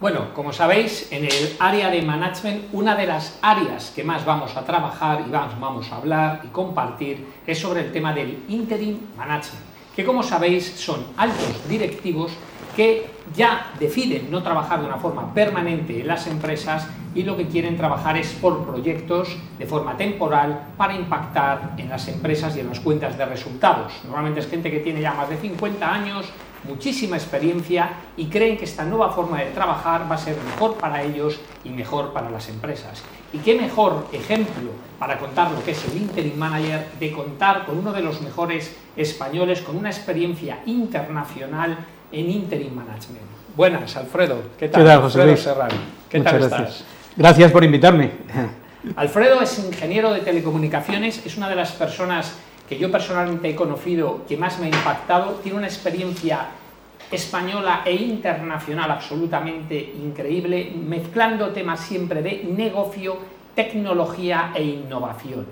Bueno, como sabéis, en el área de management, una de las áreas que más vamos a trabajar y vamos a hablar y compartir es sobre el tema del interim management, que como sabéis son altos directivos que ya deciden no trabajar de una forma permanente en las empresas y lo que quieren trabajar es por proyectos de forma temporal para impactar en las empresas y en las cuentas de resultados. Normalmente es gente que tiene ya más de 50 años, muchísima experiencia y creen que esta nueva forma de trabajar va a ser mejor para ellos y mejor para las empresas. Y qué mejor ejemplo para contar lo que es el Interim Manager de contar con uno de los mejores españoles con una experiencia internacional en Interim Management. Buenas, Alfredo. ¿Qué tal? ¿Qué tal, José Luis? ¿Qué tal estás? Gracias por invitarme. Alfredo es ingeniero de telecomunicaciones, es una de las personas que yo personalmente he conocido que más me ha impactado, tiene una experiencia española e internacional absolutamente increíble, mezclando temas siempre de negocio, tecnología e innovación.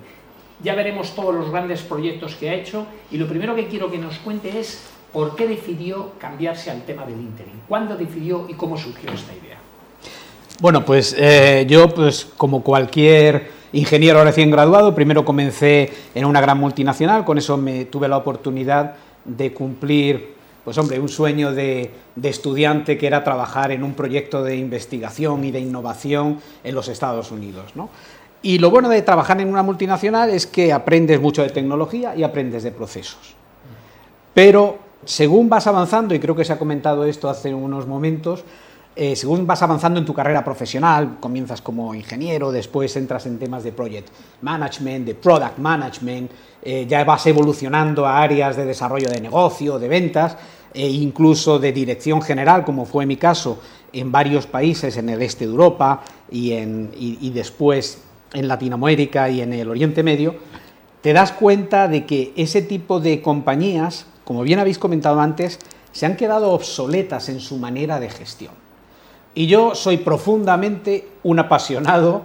Ya veremos todos los grandes proyectos que ha hecho y lo primero que quiero que nos cuente es por qué decidió cambiarse al tema del interim, cuándo decidió y cómo surgió esta idea. Bueno, pues eh, yo, pues como cualquier ingeniero recién graduado, primero comencé en una gran multinacional, con eso me tuve la oportunidad de cumplir, pues hombre, un sueño de, estudiante que era trabajar en un proyecto de investigación y de innovación en los Estados Unidos. Y lo bueno de trabajar en una multinacional es que aprendes mucho de tecnología y aprendes de procesos. Pero según vas avanzando, y creo que se ha comentado esto hace unos momentos, eh, según vas avanzando en tu carrera profesional, comienzas como ingeniero, después entras en temas de project management, de product management, eh, ya vas evolucionando a áreas de desarrollo de negocio, de ventas, e incluso de dirección general, como fue mi caso en varios países en el este de Europa y, después en Latinoamérica y en el Oriente Medio, te das cuenta de que ese tipo de compañías, como bien habéis comentado antes, se han quedado obsoletas en su manera de gestión. Y yo soy profundamente un apasionado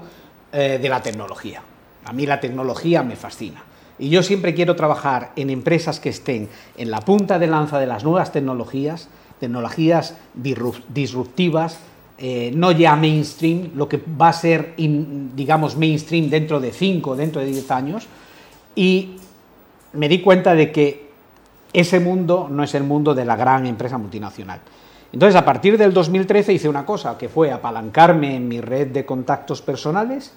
eh, de la tecnología. A mí la tecnología me fascina. Y yo siempre quiero trabajar en empresas que estén en la punta de lanza de las nuevas tecnologías, tecnologías disruptivas, eh, no ya mainstream, lo que va a ser, digamos, mainstream dentro de 5, dentro de 10 años. Y me di cuenta de que ese mundo no es el mundo de la gran empresa multinacional. Entonces, a partir del 2013 hice una cosa, que fue apalancarme en mi red de contactos personales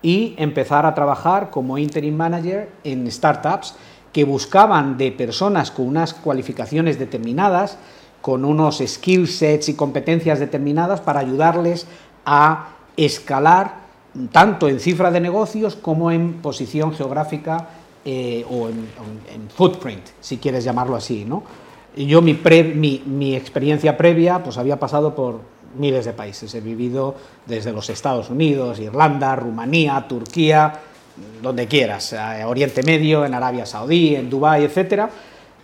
y empezar a trabajar como interim manager en startups que buscaban de personas con unas cualificaciones determinadas, con unos skill sets y competencias determinadas para ayudarles a escalar tanto en cifra de negocios como en posición geográfica eh, o en, en, footprint, si quieres llamarlo así, ¿no? Yo mi, mi, experiencia previa pues había pasado por miles de países. He vivido desde los Estados Unidos, Irlanda, Rumanía, Turquía, donde quieras, Oriente Medio, en Arabia Saudí, en Dubái, etc.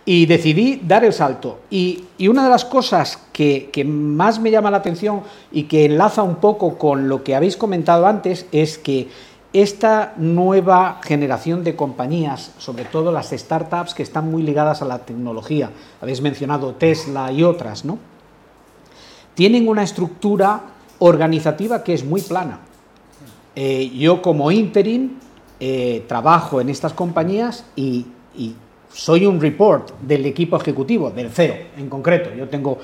Y decidí dar el salto. Y, una de las cosas que, que, más me llama la atención y que enlaza un poco con lo que habéis comentado antes es que esta nueva generación de compañías, sobre todo las startups que están muy ligadas a la tecnología, habéis mencionado Tesla y otras, ¿no? Tienen una estructura organizativa que es muy plana. Eh, yo como interim eh, trabajo en estas compañías y, y soy un report del equipo ejecutivo, del CEO en concreto. Yo tengo,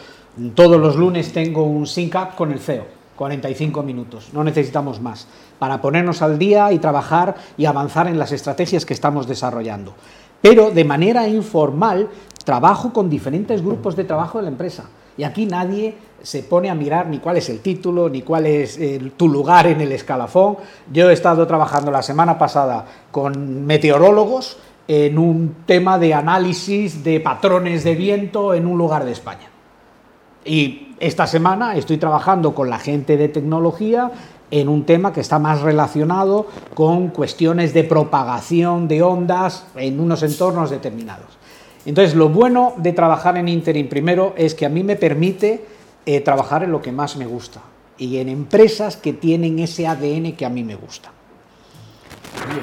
todos los lunes tengo un sync up con el CEO 45 minutos, no necesitamos más, para ponernos al día y trabajar y avanzar en las estrategias que estamos desarrollando. Pero de manera informal trabajo con diferentes grupos de trabajo de la empresa. Y aquí nadie se pone a mirar ni cuál es el título, ni cuál es tu lugar en el escalafón. Yo he estado trabajando la semana pasada con meteorólogos en un tema de análisis de patrones de viento en un lugar de España. Y esta semana estoy trabajando con la gente de tecnología en un tema que está más relacionado con cuestiones de propagación de ondas en unos entornos determinados. Entonces, lo bueno de trabajar en Interim primero es que a mí me permite eh, trabajar en lo que más me gusta y en empresas que tienen ese ADN que a mí me gusta.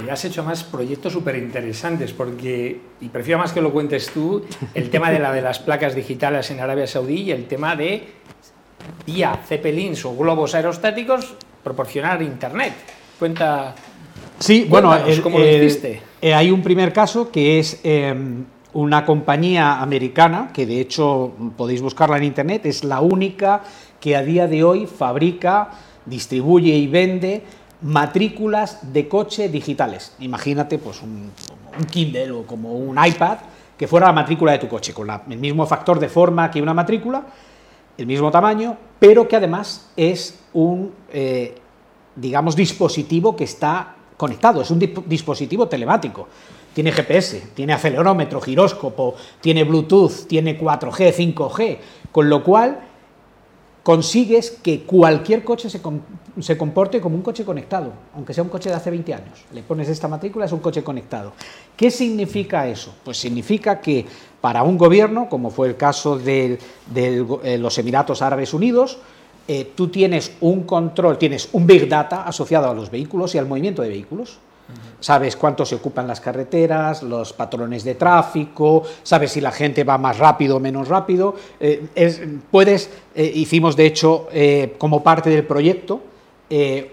Oye, has hecho más proyectos súper interesantes porque, y prefiero más que lo cuentes tú, el tema de la de las placas digitales en Arabia Saudí y el tema de vía Zeppelins o globos aerostáticos, proporcionar Internet. Cuenta. Sí, bueno, ¿cómo lo hiciste? Eh, hay un primer caso que es em, una compañía americana, que de hecho podéis buscarla en Internet, es la única que a día de hoy fabrica, distribuye y vende matrículas de coche digitales. Imagínate pues un, Kindle o como un iPad que fuera la matrícula de tu coche, con el mismo factor de forma que una matrícula, el mismo tamaño, pero que además es un, eh, digamos, dispositivo que está conectado, es un dispositivo telemático. Tiene GPS, tiene acelerómetro, giróscopo, tiene Bluetooth, tiene 4G, 5G, con lo cual consigues que cualquier coche se, se, comporte como un coche conectado, aunque sea un coche de hace 20 años. Le pones esta matrícula, es un coche conectado. ¿Qué significa eso? Pues significa que para un gobierno, como fue el caso de, eh, los Emiratos Árabes Unidos, eh, tú tienes un control, tienes un Big Data asociado a los vehículos y al movimiento de vehículos. Sabes cuánto se ocupan las carreteras, los patrones de tráfico, sabes si la gente va más rápido o menos rápido. Eh, puedes, eh, hicimos de hecho eh, como parte del proyecto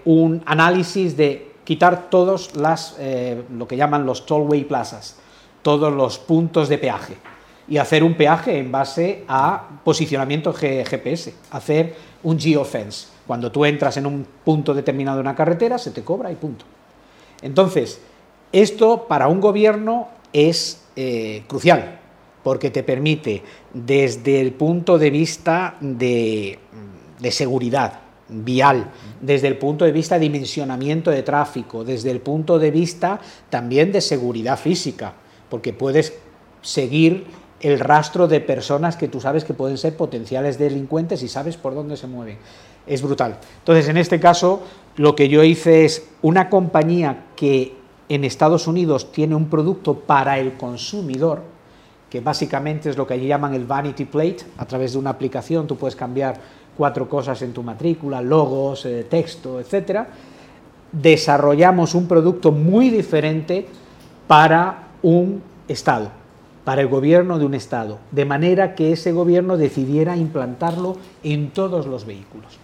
un análisis de quitar todos las, lo que llaman los tollway plazas, todos los puntos de peaje y hacer un peaje en base a posicionamiento GPS, hacer un geofence. Cuando tú entras en un punto determinado de una carretera, se te cobra y punto. Entonces, esto para un gobierno es eh, crucial, porque te permite, desde el punto de vista de, seguridad vial, desde el punto de vista de dimensionamiento de tráfico, desde el punto de vista también de seguridad física, porque puedes seguir el rastro de personas que tú sabes que pueden ser potenciales delincuentes y sabes por dónde se mueven. Es brutal. Entonces, en este caso, lo que yo hice es una compañía que en Estados Unidos tiene un producto para el consumidor, que básicamente es lo que allí llaman el vanity plate, a través de una aplicación tú puedes cambiar cuatro cosas en tu matrícula, logos, eh, texto, etc. Desarrollamos un producto muy diferente para un Estado, para el gobierno de un Estado, de manera que ese gobierno decidiera implantarlo en todos los vehículos.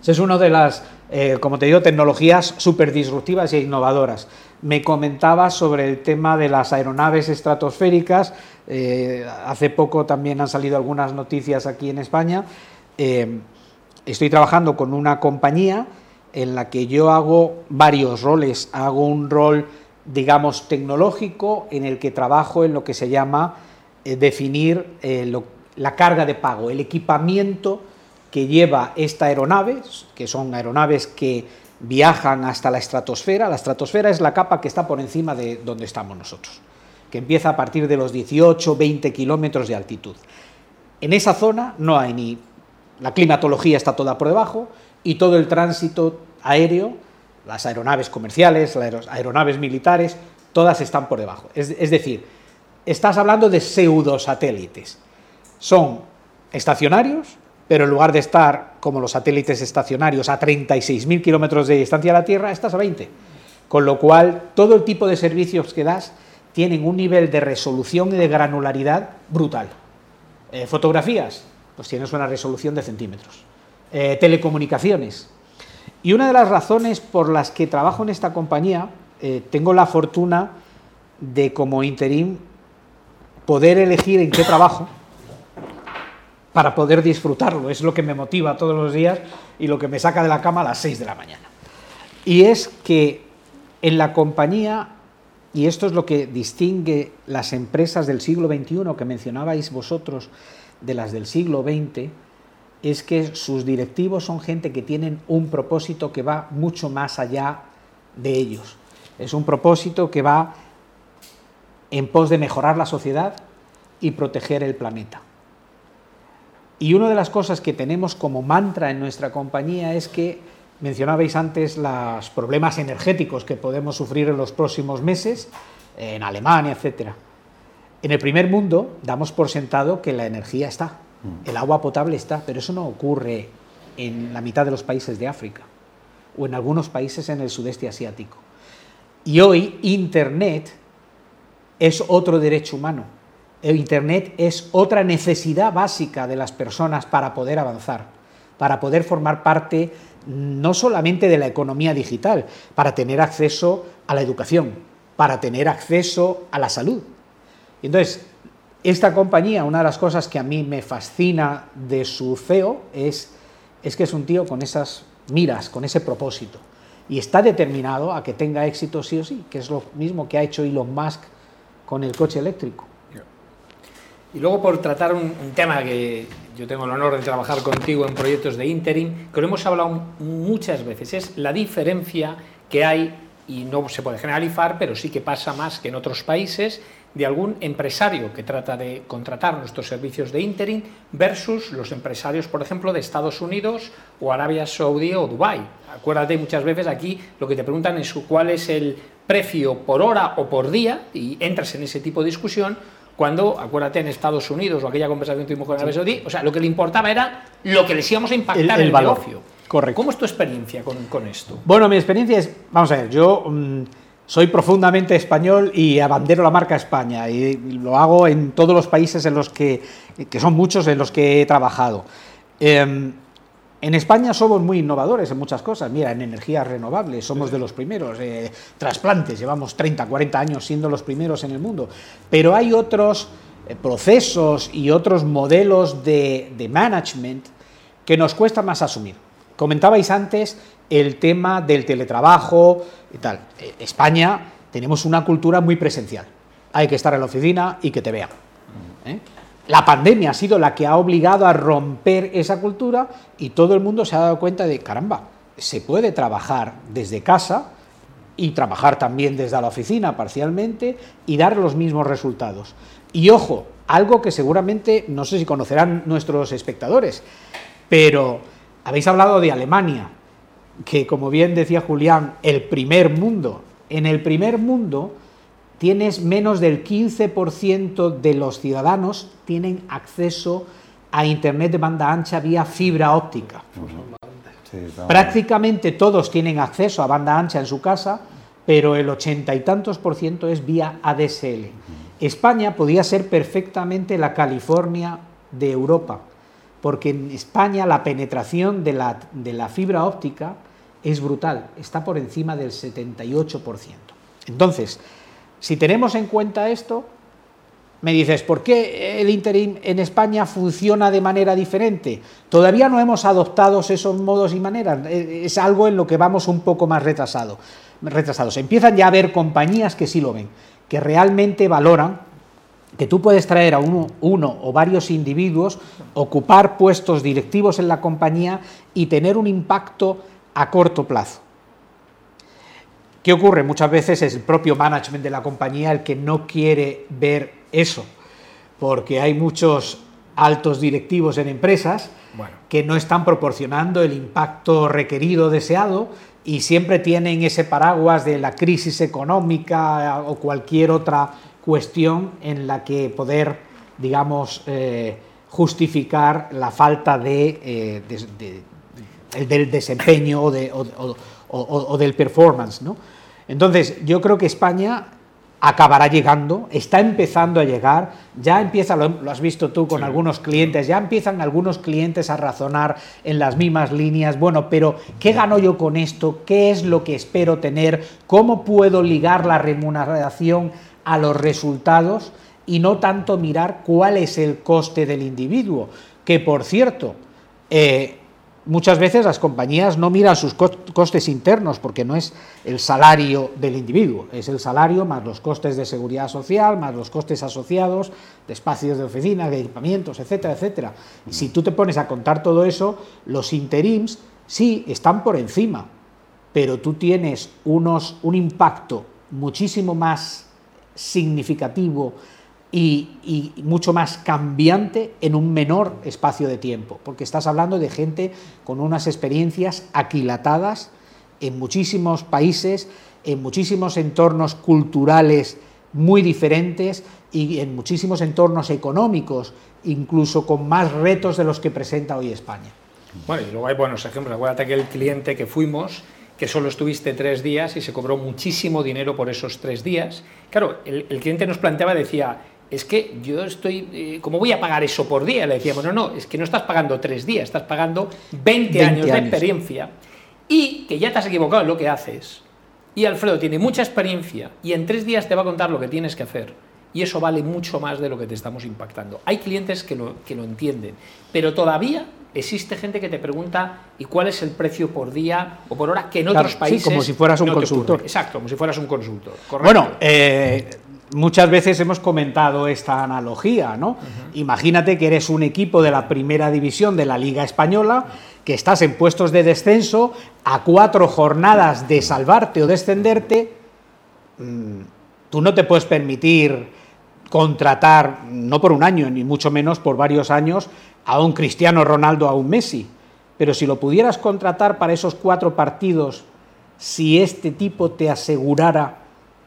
Esa es una de las, eh, como te digo, tecnologías súper disruptivas e innovadoras. Me comentaba sobre el tema de las aeronaves estratosféricas. Eh, hace poco también han salido algunas noticias aquí en España. Eh, estoy trabajando con una compañía en la que yo hago varios roles. Hago un rol, digamos, tecnológico en el que trabajo en lo que se llama definir la carga de pago, el equipamiento que lleva esta aeronave, que son aeronaves que viajan hasta la estratosfera. La estratosfera es la capa que está por encima de donde estamos nosotros, que empieza a partir de los 18, 20 kilómetros de altitud. En esa zona no hay ni... La climatología está toda por debajo y todo el tránsito aéreo, las aeronaves comerciales, las aeronaves militares, todas están por debajo. Es, decir, estás hablando de pseudosatélites. Son estacionarios, pero en lugar de estar como los satélites estacionarios a 36.000 kilómetros de distancia de la Tierra, estás a 20. Con lo cual, todo el tipo de servicios que das tienen un nivel de resolución y de granularidad brutal. Eh, fotografías, pues tienes una resolución de centímetros. Eh, telecomunicaciones. Y una de las razones por las que trabajo en esta compañía, eh, tengo la fortuna de como interim poder elegir en qué trabajo para poder disfrutarlo. Es lo que me motiva todos los días y lo que me saca de la cama a las 6 de la mañana. Y es que en la compañía, y esto es lo que distingue las empresas del siglo XXI que mencionabais vosotros de las del siglo XX, es que sus directivos son gente que tienen un propósito que va mucho más allá de ellos. Es un propósito que va en pos de mejorar la sociedad y proteger el planeta. Y una de las cosas que tenemos como mantra en nuestra compañía es que mencionabais antes los problemas energéticos que podemos sufrir en los próximos meses, en Alemania, etc. En el primer mundo damos por sentado que la energía está. El agua potable está, pero eso no ocurre en la mitad de los países de África o en algunos países en el sudeste asiático. Y hoy Internet es otro derecho humano el Internet es otra necesidad básica de las personas para poder avanzar. para poder formar parte no solamente de la economía digital, para tener acceso a la educación, para tener acceso a la salud. Entonces, esta compañía, una de las cosas que a mí me fascina de su CEO es, es que es un tío con esas miras, con ese propósito. Y está determinado a que tenga éxito sí o sí, que es lo mismo que ha hecho Elon Musk con el coche eléctrico. Y luego por tratar un, tema que yo tengo el honor de trabajar contigo en proyectos de interim, que lo hemos hablado muchas veces, es la diferencia que hay, y no se puede generalizar, pero sí que pasa más que en otros países, de algún empresario que trata de contratar nuestros servicios de interim versus los empresarios, por ejemplo, de Estados Unidos o Arabia Saudí o Dubái. Acuérdate, muchas veces aquí lo que te preguntan es cuál es el precio por hora o por día y entras en ese tipo de discusión cuando, acuérdate, en Estados Unidos o aquella conversación que tuvimos con Arabia Saudí, o sea, lo que le importaba era lo que les íbamos a impactar el, el, negocio. Correcto. ¿Cómo es tu experiencia con, esto? Bueno, mi experiencia es, vamos a ver, yo mm, soy profundamente español y abandero la marca España y lo hago en todos los países en los que, que son muchos en los que he trabajado. Em, en España somos muy innovadores en muchas cosas. Mira, en energías renovables somos de los primeros. Eh, trasplantes, llevamos 30, 40 años siendo los primeros en el mundo. Pero hay otros eh, procesos y otros modelos de, de management que nos cuesta más asumir. Comentabais antes el tema del teletrabajo y tal. Eh, España tenemos una cultura muy presencial. Hay que estar en la oficina y que te vean. La pandemia ha sido la que ha obligado a romper esa cultura y todo el mundo se ha dado cuenta de, caramba, se puede trabajar desde casa y trabajar también desde la oficina parcialmente y dar los mismos resultados. Y ojo, algo que seguramente no sé si conocerán nuestros espectadores, pero habéis hablado de Alemania, que como bien decía Julián, el primer mundo. En el primer mundo tienes menos del 15% de los ciudadanos tienen acceso a Internet de banda ancha vía fibra óptica. Prácticamente todos tienen acceso a banda ancha en su casa, pero el ochenta y tantos por ciento es vía ADSL. España podía ser perfectamente la California de Europa, porque en España la penetración de la, fibra óptica es brutal, está por encima del 78%. Entonces, si tenemos en cuenta esto, me dices, ¿por qué el interim en España funciona de manera diferente? Todavía no hemos adoptado esos modos y maneras, e, es algo en lo que vamos un poco más retrasado, retrasados. Empiezan ya a haber compañías que sí lo ven, que realmente valoran que tú puedes traer a uno, uno o varios individuos, ocupar puestos directivos en la compañía y tener un impacto a corto plazo. ¿Qué ocurre? Muchas veces es el propio management de la compañía el que no quiere ver eso, porque hay muchos altos directivos en empresas que no están proporcionando el impacto requerido, deseado, y siempre tienen ese paraguas de la crisis económica o cualquier otra cuestión en la que poder, digamos, eh, justificar la falta de, eh, del desempeño o, de, o del performance, ¿no? Entonces, yo creo que España acabará llegando, está empezando a llegar, ya empieza, lo, has visto tú con algunos clientes, ya empiezan algunos clientes a razonar en las mismas líneas, bueno, pero ¿qué gano yo con esto? ¿Qué es lo que espero tener? ¿Cómo puedo ligar la remuneración a los resultados? Y no tanto mirar cuál es el coste del individuo, que por cierto, eh, muchas veces las compañías no miran sus costes internos porque no es el salario del individuo, es el salario más los costes de seguridad social, más los costes asociados de espacios de oficina, de equipamientos, etcétera, etcétera. si tú te pones a contar todo eso, los interims sí están por encima, pero tú tienes unos, un impacto muchísimo más significativo y, mucho más cambiante en un menor espacio de tiempo, porque estás hablando de gente con unas experiencias aquilatadas en muchísimos países, en muchísimos entornos culturales muy diferentes y en muchísimos entornos económicos, incluso con más retos de los que presenta hoy España. Bueno, y luego hay buenos ejemplos. Acuérdate que el cliente que fuimos que solo estuviste tres días y se cobró muchísimo dinero por esos tres días. Claro, el, cliente nos planteaba, decía, es que yo estoy, eh, ¿cómo voy a pagar eso por día? Le decíamos, no, no, es que no estás pagando tres días, estás pagando 20, años, de experiencia y que ya te has equivocado en lo que haces. Y Alfredo tiene mucha experiencia y en tres días te va a contar lo que tienes que hacer. Y eso vale mucho más de lo que te estamos impactando. Hay clientes que lo, que lo entienden, pero todavía existe gente que te pregunta ¿y cuál es el precio por día o por hora? Que en otros países. Sí, como si fueras un consultor. Exacto, como si fueras un consultor. Bueno, eh, muchas veces hemos comentado esta analogía, ¿no? Imagínate que eres un equipo de la primera división de la Liga Española, que estás en puestos de descenso, a cuatro jornadas de salvarte o descenderte. Mm, tú no te puedes permitir contratar, no por un año, ni mucho menos por varios años, a un Cristiano Ronaldo, a un Messi. Pero si lo pudieras contratar para esos cuatro partidos, si este tipo te asegurara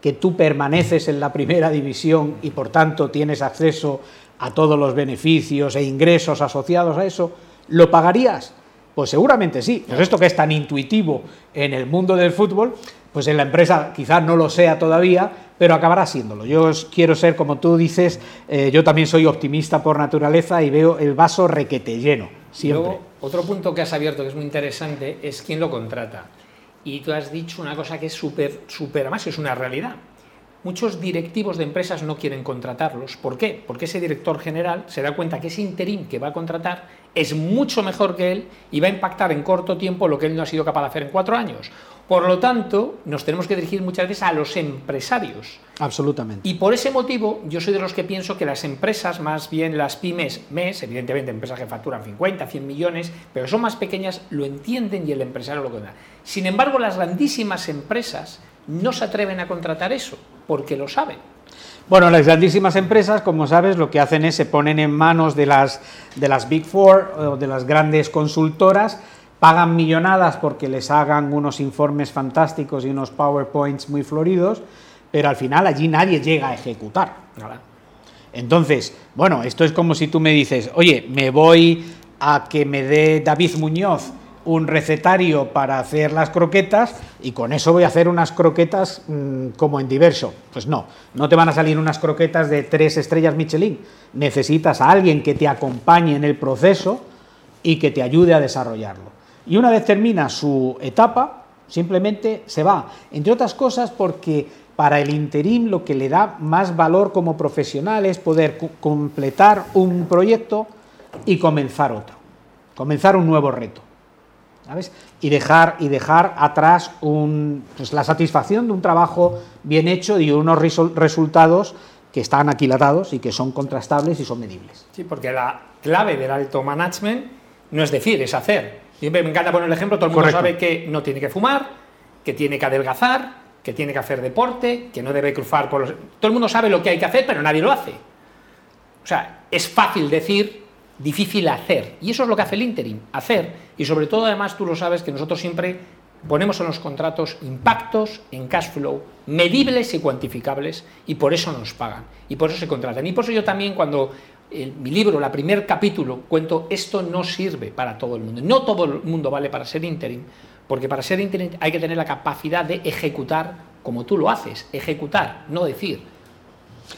que tú permaneces en la primera división y por tanto tienes acceso a todos los beneficios e ingresos asociados a eso, ¿lo pagarías? Pues seguramente sí. Esto que es tan intuitivo en el mundo del fútbol, pues en la empresa quizás no lo sea todavía, pero acabará siéndolo. Yo quiero ser, como tú dices, eh, yo también soy optimista por naturaleza y veo el vaso requete lleno, siempre. otro punto que has abierto que es muy interesante es quién lo contrata. Y tú has dicho una cosa que es súper, súper, además es una realidad. Muchos directivos de empresas no quieren contratarlos. ¿Por qué? Porque ese director general se da cuenta que ese interín que va a contratar es mucho mejor que él y va a impactar en corto tiempo lo que él no ha sido capaz de hacer en cuatro años. Por lo tanto, nos tenemos que dirigir muchas veces a los empresarios. Absolutamente. Y por ese motivo, yo soy de los que pienso que las empresas, más bien las pymes, MES, evidentemente empresas que facturan 50, 100 millones, pero son más pequeñas, lo entienden y el empresario lo da. Sin embargo, las grandísimas empresas no se atreven a contratar eso, porque lo saben. Bueno, las grandísimas empresas, como sabes, lo que hacen es se ponen en manos de las, de las Big Four o de las grandes consultoras pagan millonadas porque les hagan unos informes fantásticos y unos PowerPoints muy floridos, pero al final allí nadie llega a ejecutar. Entonces, bueno, esto es como si tú me dices, oye, me voy a que me dé David Muñoz un recetario para hacer las croquetas y con eso voy a hacer unas croquetas mm, como en diverso. Pues no, no te van a salir unas croquetas de tres estrellas Michelin. Necesitas a alguien que te acompañe en el proceso y que te ayude a desarrollarlo y una vez termina su etapa, simplemente se va. Entre otras cosas porque para el interim lo que le da más valor como profesional es poder completar un proyecto y comenzar otro, comenzar un nuevo reto. ¿Sabes? Y, dejar, y dejar atrás un, pues, la satisfacción de un trabajo bien hecho y unos resultados que están aquilatados y que son contrastables y son medibles. Sí, porque la clave del alto management no es decir, es hacer. Siempre me encanta poner el ejemplo, todo el mundo sabe que no tiene que fumar, que tiene que adelgazar, que tiene que hacer deporte, que no debe cruzar por los... Todo el mundo sabe lo que hay que hacer, pero nadie lo hace. O sea, es fácil decir, difícil hacer. Y eso es lo que hace el interim, hacer. Y sobre todo, además, tú lo sabes, que nosotros siempre ponemos en los contratos impactos en cash flow medibles y cuantificables y por eso nos pagan y por eso se contratan. Y por eso yo también cuando en mi libro, la primer capítulo, cuento esto no sirve para todo el mundo. No todo el mundo vale para ser interim, porque para ser interim hay que tener la capacidad de ejecutar como tú lo haces, ejecutar, no decir.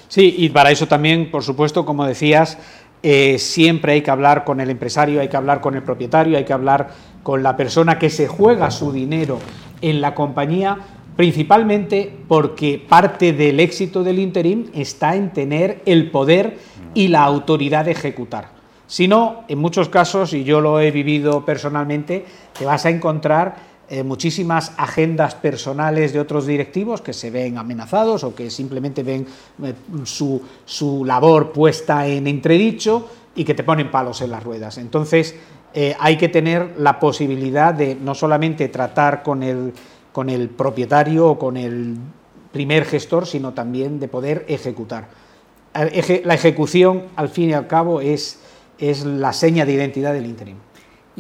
Sí, y para eso también, por supuesto, como decías, eh, siempre hay que hablar con el empresario, hay que hablar con el propietario, hay que hablar con la persona que se juega su dinero en la compañía, principalmente porque parte del éxito del interim está en tener el poder y la autoridad de ejecutar. Si no, en muchos casos, y yo lo he vivido personalmente, te vas a encontrar eh, muchísimas agendas personales de otros directivos que se ven amenazados o que simplemente ven eh, su, su, labor puesta en entredicho y que te ponen palos en las ruedas. Entonces, eh, hay que tener la posibilidad de no solamente tratar con el, con el propietario o con el primer gestor, sino también de poder ejecutar la ejecución, al fin y al cabo, es, es la seña de identidad del interim.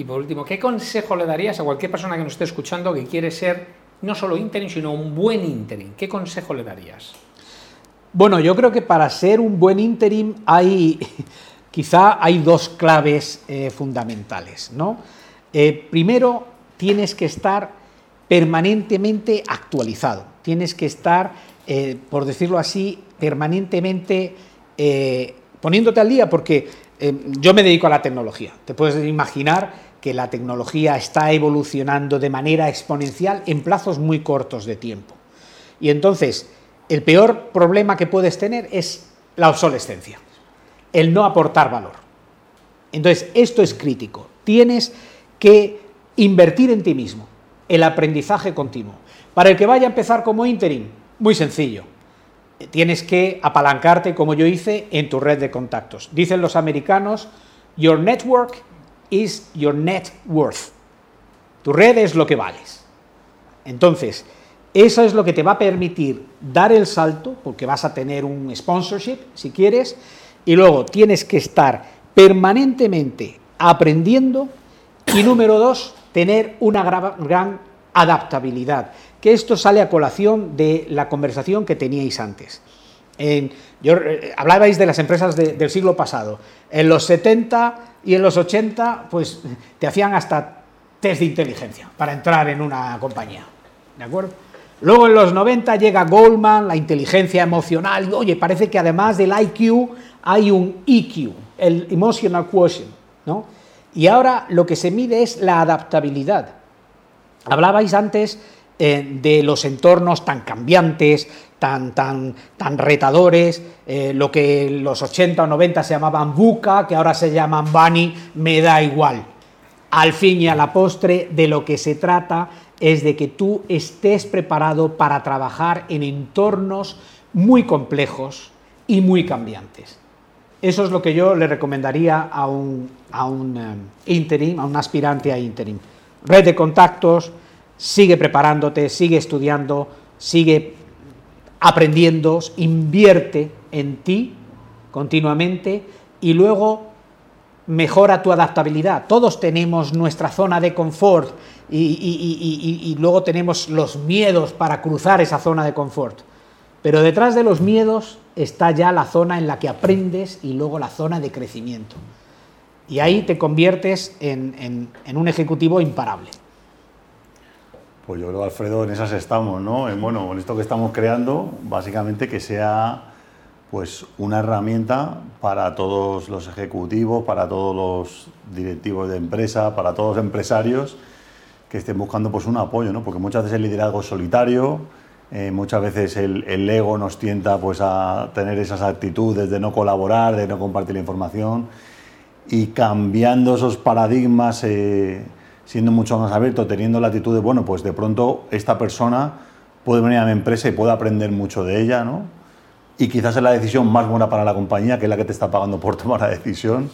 Y por último, ¿qué consejo le darías a cualquier persona que nos esté escuchando que quiere ser no solo interim, sino un buen interim? ¿Qué consejo le darías? Bueno, yo creo que para ser un buen interim hay, quizá hay dos claves eh, fundamentales. ¿no? Eh, primero, tienes que estar permanentemente actualizado, tienes que estar, eh, por decirlo así, permanentemente poniéndote al día, porque yo me dedico a la tecnología. Te puedes imaginar que la tecnología está evolucionando de manera exponencial en plazos muy cortos de tiempo. Y entonces, el peor problema que puedes tener es la obsolescencia, el no aportar valor. Entonces, esto es crítico. Tienes que invertir en ti mismo, el aprendizaje continuo. Para el que vaya a empezar como interim, muy sencillo. Tienes que apalancarte, como yo hice, en tu red de contactos. Dicen los americanos, your network is your net worth. Tu red es lo que vales. Entonces, eso es lo que te va a permitir dar el salto, porque vas a tener un sponsorship, si quieres, y luego tienes que estar permanentemente aprendiendo y número dos, tener una gran adaptabilidad, que esto sale a colación de la conversación que teníais antes. yo, eh, hablabais de las empresas del siglo pasado. En los 70 y en los 80, pues te hacían hasta test de inteligencia para entrar en una compañía. ¿De acuerdo? Luego en los 90 llega Goldman, la inteligencia emocional, y oye, parece que además del IQ hay un EQ, el Emotional Quotient, ¿no? Y ahora lo que se mide es la adaptabilidad. Hablabais antes eh, de los entornos tan cambiantes, tan, tan, tan retadores, eh, lo que en los 80 o 90 se llamaban buca, que ahora se llaman bunny, me da igual. Al fin y a la postre, de lo que se trata es de que tú estés preparado para trabajar en entornos muy complejos y muy cambiantes. Eso es lo que yo le recomendaría a un, a un eh, interim, a un aspirante a interim. Red de contactos, sigue preparándote, sigue estudiando, sigue aprendiendo, invierte en ti continuamente y luego mejora tu adaptabilidad. Todos tenemos nuestra zona de confort y, luego tenemos los miedos para cruzar esa zona de confort. Pero detrás de los miedos está ya la zona en la que aprendes y luego la zona de crecimiento. Y ahí te conviertes en, un ejecutivo imparable. Pues yo creo, Alfredo, en esas estamos, ¿no? En, bueno, en esto que estamos creando, básicamente que sea pues una herramienta para todos los ejecutivos, para todos los directivos de empresa, para todos los empresarios que estén buscando pues un apoyo, ¿no? Porque muchas veces el liderazgo es solitario, eh, muchas veces el, ego nos tienta pues a tener esas actitudes de no colaborar, de no compartir la información y cambiando esos paradigmas, eh, siendo mucho más abierto, teniendo la actitud de, bueno, pues de pronto esta persona puede venir a mi empresa y puede aprender mucho de ella, ¿no? y quizás es la decisión más buena para la compañía, que es la que te está pagando por tomar la decisión,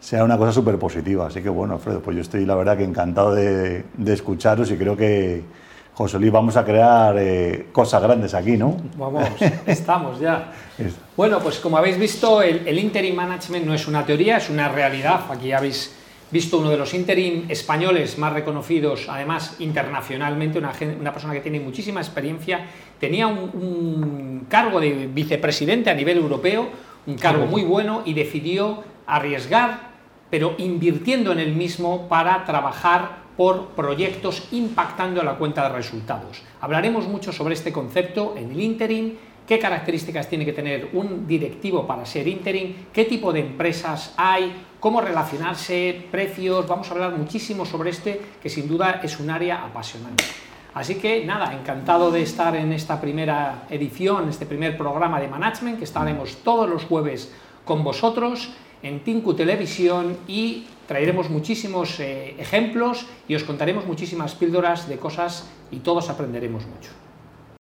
sea una cosa súper positiva. Así que bueno, Alfredo, pues yo estoy la verdad que encantado de, escucharos y creo que, José Luis, vamos a crear eh, cosas grandes aquí, ¿no? Vamos, estamos ya. bueno, pues como habéis visto, el, el interim management no es una teoría, es una realidad. Aquí habéis visto uno de los interim españoles más reconocidos, además internacionalmente, una, una persona que tiene muchísima experiencia, tenía un, cargo de vicepresidente a nivel europeo, un cargo muy bueno, y decidió arriesgar, pero invirtiendo en el mismo para trabajar por proyectos impactando la cuenta de resultados. Hablaremos mucho sobre este concepto en el interim qué características tiene que tener un directivo para ser interim, qué tipo de empresas hay, cómo relacionarse, precios, vamos a hablar muchísimo sobre este, que sin duda es un área apasionante. Así que nada, encantado de estar en esta primera edición, este primer programa de management, que estaremos todos los jueves con vosotros en Tinku Televisión y traeremos muchísimos eh, ejemplos y os contaremos muchísimas píldoras de cosas y todos aprenderemos mucho.